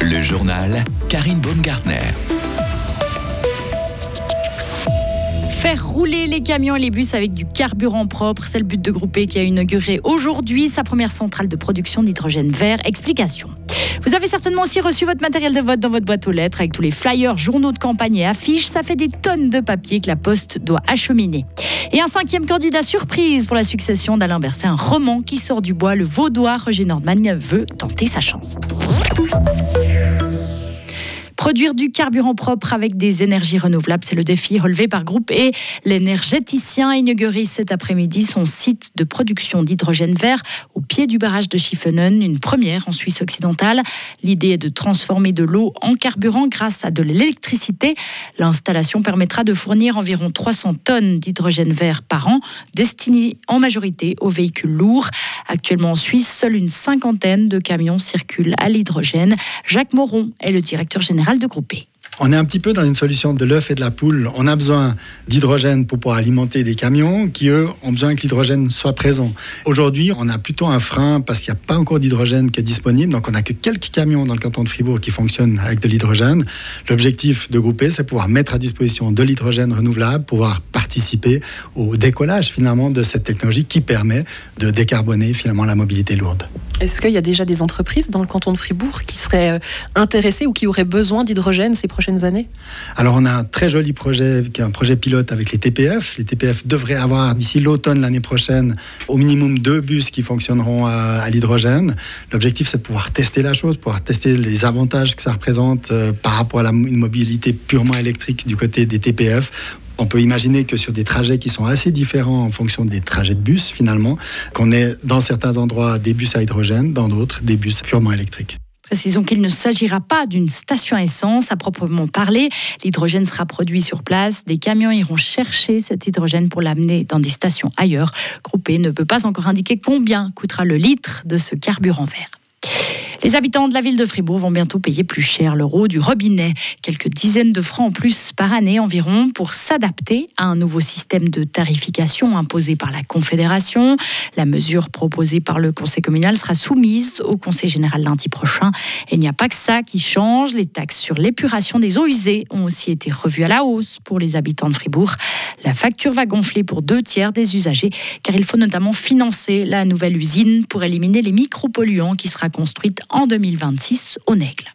Le journal Karine Baumgartner. Faire rouler les camions et les bus avec du carburant propre, c'est le but de Groupé qui a inauguré aujourd'hui sa première centrale de production d'hydrogène vert. Explication. Vous avez certainement aussi reçu votre matériel de vote dans votre boîte aux lettres avec tous les flyers, journaux de campagne et affiches. Ça fait des tonnes de papier que la Poste doit acheminer. Et un cinquième candidat surprise pour la succession d'Alain Berset, un roman qui sort du bois. Le vaudois Roger Nordman veut tenter sa chance. Produire du carburant propre avec des énergies renouvelables, c'est le défi relevé par Groupe E. L'énergéticien inauguré cet après-midi son site de production d'hydrogène vert au pied du barrage de Schiffenen, une première en Suisse occidentale. L'idée est de transformer de l'eau en carburant grâce à de l'électricité. L'installation permettra de fournir environ 300 tonnes d'hydrogène vert par an, destiné en majorité aux véhicules lourds. Actuellement en Suisse, seule une cinquantaine de camions circulent à l'hydrogène. Jacques Moron est le directeur général de Groupé. On est un petit peu dans une solution de l'œuf et de la poule. On a besoin d'hydrogène pour pouvoir alimenter des camions qui, eux, ont besoin que l'hydrogène soit présent. Aujourd'hui, on a plutôt un frein parce qu'il n'y a pas encore d'hydrogène qui est disponible. Donc, on n'a que quelques camions dans le canton de Fribourg qui fonctionnent avec de l'hydrogène. L'objectif de Groupé, c'est pouvoir mettre à disposition de l'hydrogène renouvelable, pouvoir participer au décollage finalement de cette technologie qui permet de décarboner finalement la mobilité lourde. Est-ce qu'il y a déjà des entreprises dans le canton de Fribourg qui seraient euh, intéressées ou qui auraient besoin d'hydrogène ces prochaines années? Alors on a un très joli projet, qui est un projet pilote avec les TPF. Les TPF devraient avoir d'ici l'automne l'année prochaine au minimum deux bus qui fonctionneront à, l'hydrogène. L'objectif c'est de pouvoir tester la chose, pouvoir tester les avantages que ça représente euh, par rapport à une mobilité purement électrique du côté des TPF on peut imaginer que sur des trajets qui sont assez différents en fonction des trajets de bus, finalement, qu'on ait dans certains endroits des bus à hydrogène, dans d'autres des bus purement électriques. Précisons qu'il ne s'agira pas d'une station essence à proprement parler. L'hydrogène sera produit sur place. Des camions iront chercher cet hydrogène pour l'amener dans des stations ailleurs. Groupé ne peut pas encore indiquer combien coûtera le litre de ce carburant vert. Les habitants de la ville de Fribourg vont bientôt payer plus cher l'euro du robinet, quelques dizaines de francs en plus par année environ, pour s'adapter à un nouveau système de tarification imposé par la Confédération. La mesure proposée par le Conseil communal sera soumise au Conseil général lundi prochain. Et il n'y a pas que ça qui change. Les taxes sur l'épuration des eaux usées ont aussi été revues à la hausse pour les habitants de Fribourg. La facture va gonfler pour deux tiers des usagers, car il faut notamment financer la nouvelle usine pour éliminer les micropolluants qui sera construite en 2026 au Nègle.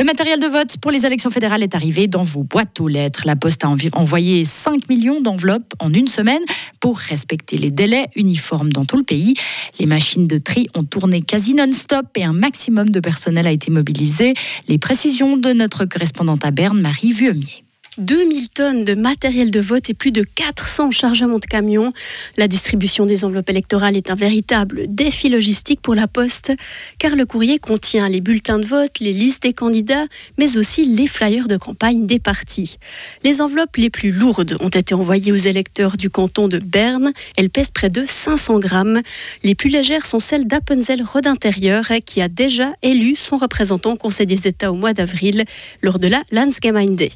Le matériel de vote pour les élections fédérales est arrivé dans vos boîtes aux lettres. La Poste a envoyé 5 millions d'enveloppes en une semaine pour respecter les délais uniformes dans tout le pays. Les machines de tri ont tourné quasi non-stop et un maximum de personnel a été mobilisé. Les précisions de notre correspondante à Berne, Marie Vuemier. 2000 tonnes de matériel de vote et plus de 400 chargements de camions. La distribution des enveloppes électorales est un véritable défi logistique pour la Poste, car le courrier contient les bulletins de vote, les listes des candidats, mais aussi les flyers de campagne des partis. Les enveloppes les plus lourdes ont été envoyées aux électeurs du canton de Berne. Elles pèsent près de 500 grammes. Les plus légères sont celles d'Appenzell Rodintérieur, qui a déjà élu son représentant au Conseil des États au mois d'avril lors de la Landsgemeinde.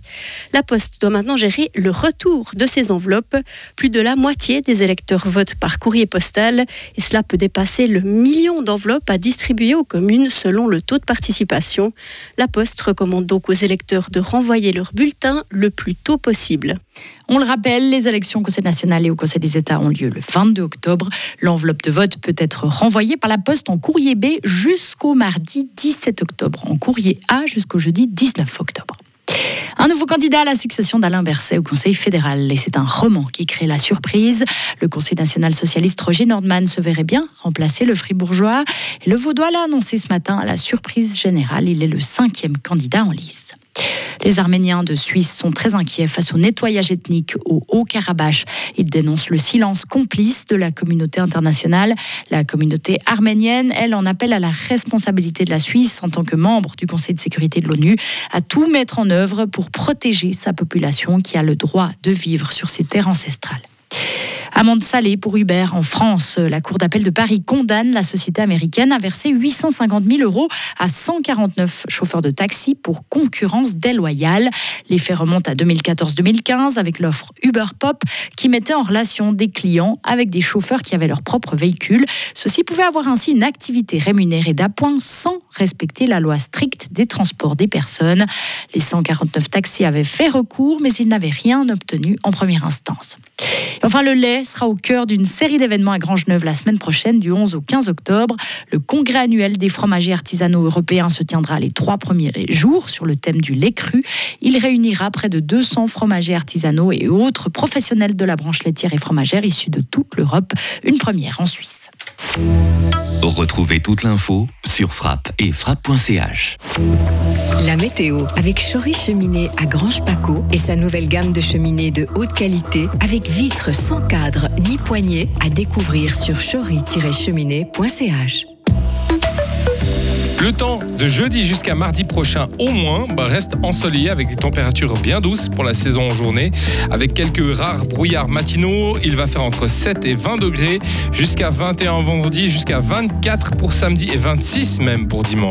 La doit maintenant gérer le retour de ces enveloppes. Plus de la moitié des électeurs votent par courrier postal et cela peut dépasser le million d'enveloppes à distribuer aux communes selon le taux de participation. La Poste recommande donc aux électeurs de renvoyer leur bulletin le plus tôt possible. On le rappelle, les élections au Conseil national et au Conseil des États ont lieu le 22 octobre. L'enveloppe de vote peut être renvoyée par la poste en courrier B jusqu'au mardi 17 octobre, en courrier A jusqu'au jeudi 19 octobre. Un nouveau candidat à la succession d'Alain Berset au Conseil fédéral. Et c'est un roman qui crée la surprise. Le Conseil national socialiste Roger Nordman se verrait bien remplacer le fribourgeois. Et le vaudois l'a annoncé ce matin à la surprise générale. Il est le cinquième candidat en lice. Les Arméniens de Suisse sont très inquiets face au nettoyage ethnique au Haut-Karabakh. Ils dénoncent le silence complice de la communauté internationale. La communauté arménienne, elle, en appelle à la responsabilité de la Suisse en tant que membre du Conseil de sécurité de l'ONU à tout mettre en œuvre pour protéger sa population qui a le droit de vivre sur ses terres ancestrales. Amende salée pour Uber en France. La Cour d'appel de Paris condamne la société américaine à verser 850 000 euros à 149 chauffeurs de taxi pour concurrence déloyale. Les faits remontent à 2014-2015 avec l'offre Uber Pop qui mettait en relation des clients avec des chauffeurs qui avaient leur propre véhicule. Ceux-ci pouvaient avoir ainsi une activité rémunérée d'appoint sans respecter la loi stricte des transports des personnes. Les 149 taxis avaient fait recours, mais ils n'avaient rien obtenu en première instance. Enfin, le lait sera au cœur d'une série d'événements à Grangeneuve la semaine prochaine, du 11 au 15 octobre. Le congrès annuel des fromagers artisanaux européens se tiendra les trois premiers jours sur le thème du lait cru. Il réunira près de 200 fromagers artisanaux et autres professionnels de la branche laitière et fromagère issus de toute l'Europe. Une première en Suisse. Retrouvez toute l'info sur frappe et frappe.ch. La météo avec Chory Cheminée à Grange Paco et sa nouvelle gamme de cheminées de haute qualité avec vitres sans cadre ni poignée à découvrir sur chory-cheminée.ch. Le temps de jeudi jusqu'à mardi prochain au moins bah, reste ensoleillé avec des températures bien douces pour la saison en journée. Avec quelques rares brouillards matinaux, il va faire entre 7 et 20 degrés jusqu'à 21 vendredi, jusqu'à 24 pour samedi et 26 même pour dimanche.